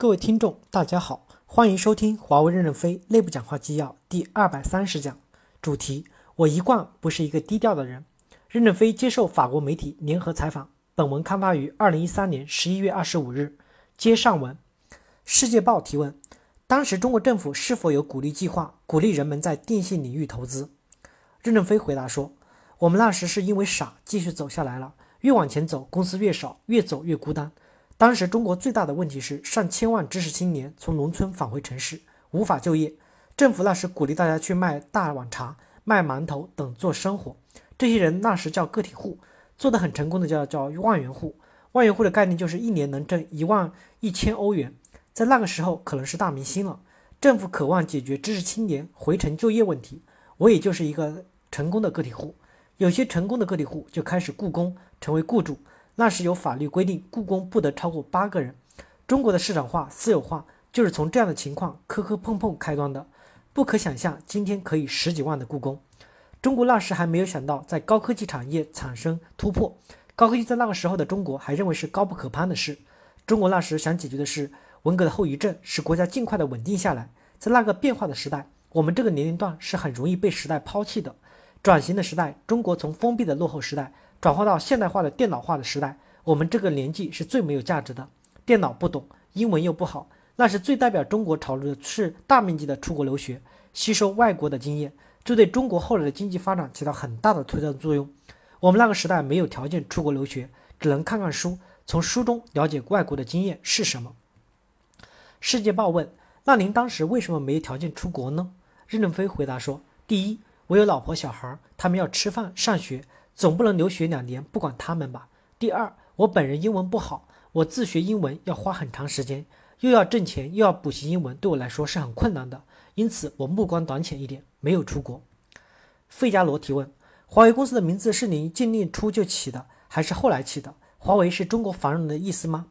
各位听众，大家好，欢迎收听华为任正非内部讲话纪要第二百三十讲，主题：我一贯不是一个低调的人。任正非接受法国媒体联合采访，本文刊发于二零一三年十一月二十五日。接上文，世界报提问：当时中国政府是否有鼓励计划，鼓励人们在电信领域投资？任正非回答说：我们那时是因为傻，继续走下来了。越往前走，公司越少，越走越孤单。当时中国最大的问题是上千万知识青年从农村返回城市，无法就业。政府那时鼓励大家去卖大碗茶、卖馒头等做生活。这些人那时叫个体户，做得很成功的叫叫万元户。万元户的概念就是一年能挣一万一千欧元，在那个时候可能是大明星了。政府渴望解决知识青年回城就业问题，我也就是一个成功的个体户。有些成功的个体户就开始雇工，成为雇主。那时有法律规定，雇工不得超过八个人。中国的市场化、私有化就是从这样的情况磕磕碰碰开端的。不可想象，今天可以十几万的雇工。中国那时还没有想到在高科技产业产生突破。高科技在那个时候的中国还认为是高不可攀的事。中国那时想解决的是文革的后遗症，使国家尽快的稳定下来。在那个变化的时代，我们这个年龄段是很容易被时代抛弃的。转型的时代，中国从封闭的落后时代。转化到现代化的电脑化的时代，我们这个年纪是最没有价值的。电脑不懂，英文又不好，那是最代表中国潮流的是大面积的出国留学，吸收外国的经验，这对中国后来的经济发展起到很大的推动作用。我们那个时代没有条件出国留学，只能看看书，从书中了解外国的经验是什么。世界报问：那您当时为什么没有条件出国呢？任正非回答说：第一，我有老婆小孩，他们要吃饭上学。总不能留学两年不管他们吧？第二，我本人英文不好，我自学英文要花很长时间，又要挣钱又要补习英文，对我来说是很困难的。因此，我目光短浅一点，没有出国。费加罗提问：华为公司的名字是您建立初就起的，还是后来起的？华为是中国繁荣的意思吗？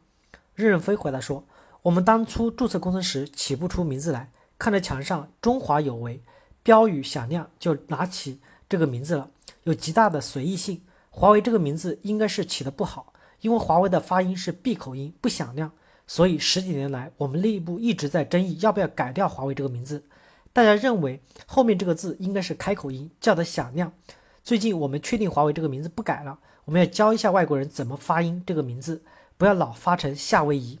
任正非回答说：我们当初注册公司时起不出名字来，看着墙上“中华有为”标语响亮，就拿起这个名字了。有极大的随意性，华为这个名字应该是起的不好，因为华为的发音是闭口音，不响亮，所以十几年来我们内部一直在争议要不要改掉华为这个名字。大家认为后面这个字应该是开口音，叫的响亮。最近我们确定华为这个名字不改了，我们要教一下外国人怎么发音这个名字，不要老发成夏威夷。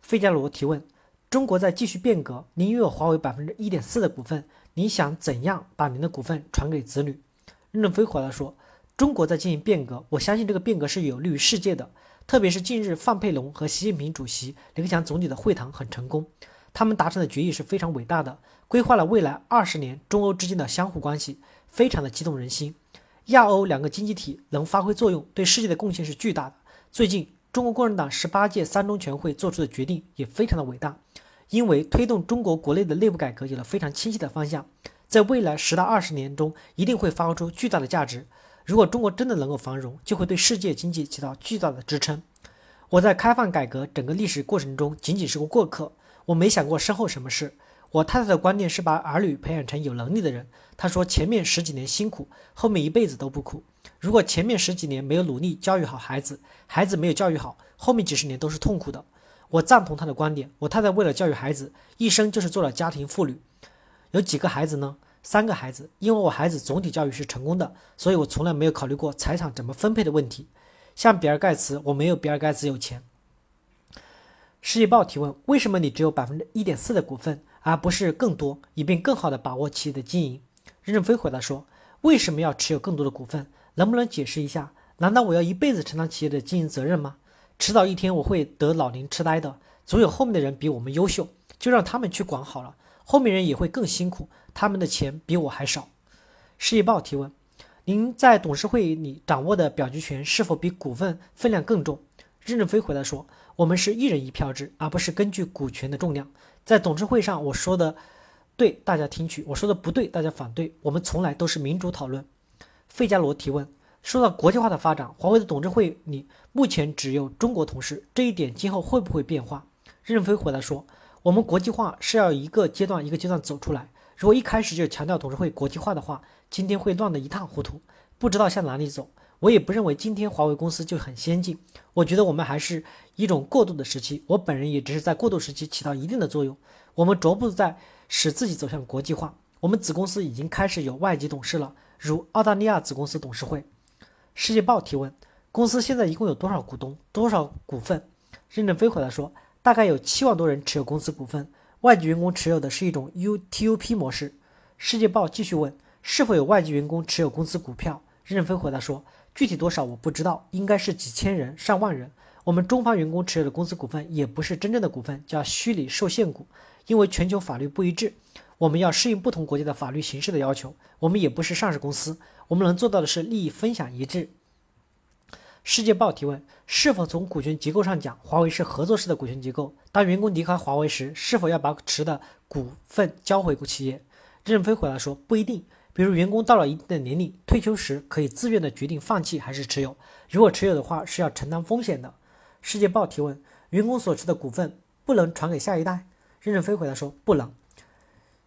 费加罗提问：中国在继续变革，您拥有华为百分之一点四的股份，您想怎样把您的股份传给子女？任正非回答说：“中国在进行变革，我相信这个变革是有利于世界的。特别是近日范佩龙和习近平主席、李克强总理的会谈很成功，他们达成的决议是非常伟大的，规划了未来二十年中欧之间的相互关系，非常的激动人心。亚欧两个经济体能发挥作用，对世界的贡献是巨大的。最近，中国共产党十八届三中全会做出的决定也非常的伟大，因为推动中国国内的内部改革有了非常清晰的方向。”在未来十到二十年中，一定会发挥出巨大的价值。如果中国真的能够繁荣，就会对世界经济起到巨大的支撑。我在开放改革整个历史过程中，仅仅是个过客，我没想过身后什么事。我太太的观念是把儿女培养成有能力的人。她说前面十几年辛苦，后面一辈子都不苦。如果前面十几年没有努力教育好孩子，孩子没有教育好，后面几十年都是痛苦的。我赞同他的观点。我太太为了教育孩子，一生就是做了家庭妇女。有几个孩子呢？三个孩子。因为我孩子总体教育是成功的，所以我从来没有考虑过财产怎么分配的问题。像比尔盖茨，我没有比尔盖茨有钱。世界报提问：为什么你只有百分之一点四的股份，而不是更多，以便更好的把握企业的经营？任正非回答说：为什么要持有更多的股份？能不能解释一下？难道我要一辈子承担企业的经营责任吗？迟早一天我会得老年痴呆的，总有后面的人比我们优秀，就让他们去管好了。后面人也会更辛苦，他们的钱比我还少。世界报提问：您在董事会里掌握的表决权是否比股份分量更重？任正非回答说：我们是一人一票制，而不是根据股权的重量。在董事会上，我说的对，大家听取；我说的不对，大家反对。我们从来都是民主讨论。费加罗提问：说到国际化的发展，华为的董事会里目前只有中国同事，这一点今后会不会变化？任正非回答说。我们国际化是要一个阶段一个阶段走出来。如果一开始就强调董事会国际化的话，今天会乱得一塌糊涂，不知道向哪里走。我也不认为今天华为公司就很先进，我觉得我们还是一种过渡的时期。我本人也只是在过渡时期起到一定的作用。我们逐步在使自己走向国际化。我们子公司已经开始有外籍董事了，如澳大利亚子公司董事会。世界报提问：公司现在一共有多少股东？多少股份？任正非回答说：大概有七万多人持有公司股份，外籍员工持有的是一种 UTUP 模式。世界报继续问：是否有外籍员工持有公司股票？任正非回答说：具体多少我不知道，应该是几千人、上万人。我们中方员工持有的公司股份也不是真正的股份，叫虚拟受限股，因为全球法律不一致。我们要适应不同国家的法律形式的要求，我们也不是上市公司，我们能做到的是利益分享一致。世界报提问：是否从股权结构上讲，华为是合作式的股权结构？当员工离开华为时，是否要把持的股份交回企业？任飞回答说：不一定。比如员工到了一定的年龄，退休时可以自愿的决定放弃还是持有，如果持有的话是要承担风险的。世界报提问：员工所持的股份不能传给下一代？任正非回答说：不能。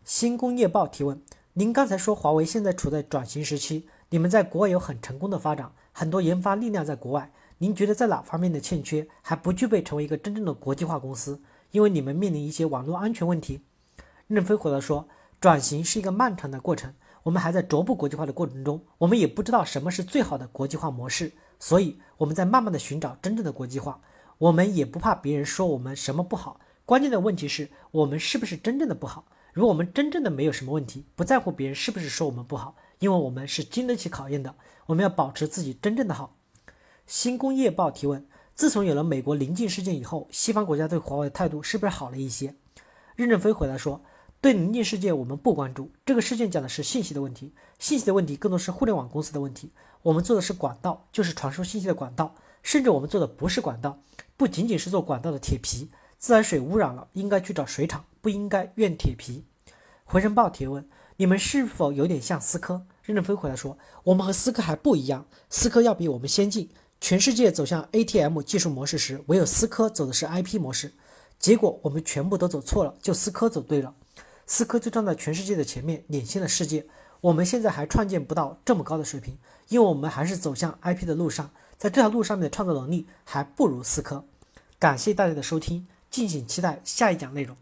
新工业报提问：您刚才说华为现在处在转型时期，你们在国外有很成功的发展，很多研发力量在国外。您觉得在哪方面的欠缺，还不具备成为一个真正的国际化公司？因为你们面临一些网络安全问题。任飞回答说：转型是一个漫长的过程，我们还在逐步国际化的过程中，我们也不知道什么是最好的国际化模式，所以我们在慢慢的寻找真正的国际化。我们也不怕别人说我们什么不好，关键的问题是我们是不是真正的不好。如果我们真正的没有什么问题，不在乎别人是不是说我们不好，因为我们是经得起考验的。我们要保持自己真正的好。新工业报提问：自从有了美国临近事件以后，西方国家对华为的态度是不是好了一些？任正非回答说：对临近事件我们不关注，这个事件讲的是信息的问题，信息的问题更多是互联网公司的问题。我们做的是管道，就是传输信息的管道，甚至我们做的不是管道，不仅仅是做管道的铁皮。自来水污染了，应该去找水厂，不应该怨铁皮。回声报提问：你们是否有点像思科？任正非回答说：我们和思科还不一样，思科要比我们先进。全世界走向 ATM 技术模式时，唯有思科走的是 IP 模式。结果我们全部都走错了，就思科走对了。思科就站在全世界的前面，领先了世界。我们现在还创建不到这么高的水平，因为我们还是走向 IP 的路上，在这条路上面的创造能力还不如思科。感谢大家的收听。敬请期待下一讲内容。